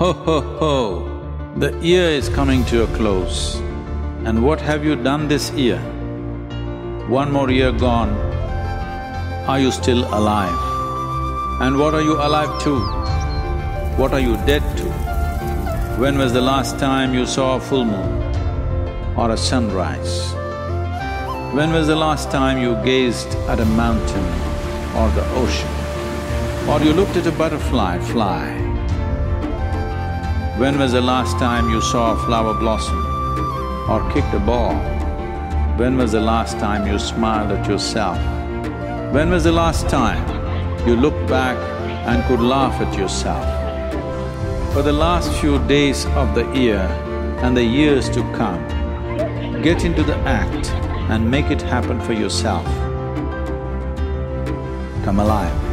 Ho ho ho, the year is coming to a close. And what have you done this year? One more year gone, are you still alive? And what are you alive to? What are you dead to? When was the last time you saw a full moon or a sunrise? When was the last time you gazed at a mountain or the ocean? Or you looked at a butterfly fly? When was the last time you saw a flower blossom or kicked a ball? When was the last time you smiled at yourself? When was the last time you looked back and could laugh at yourself? For the last few days of the year and the years to come, get into the act and make it happen for yourself. Come alive.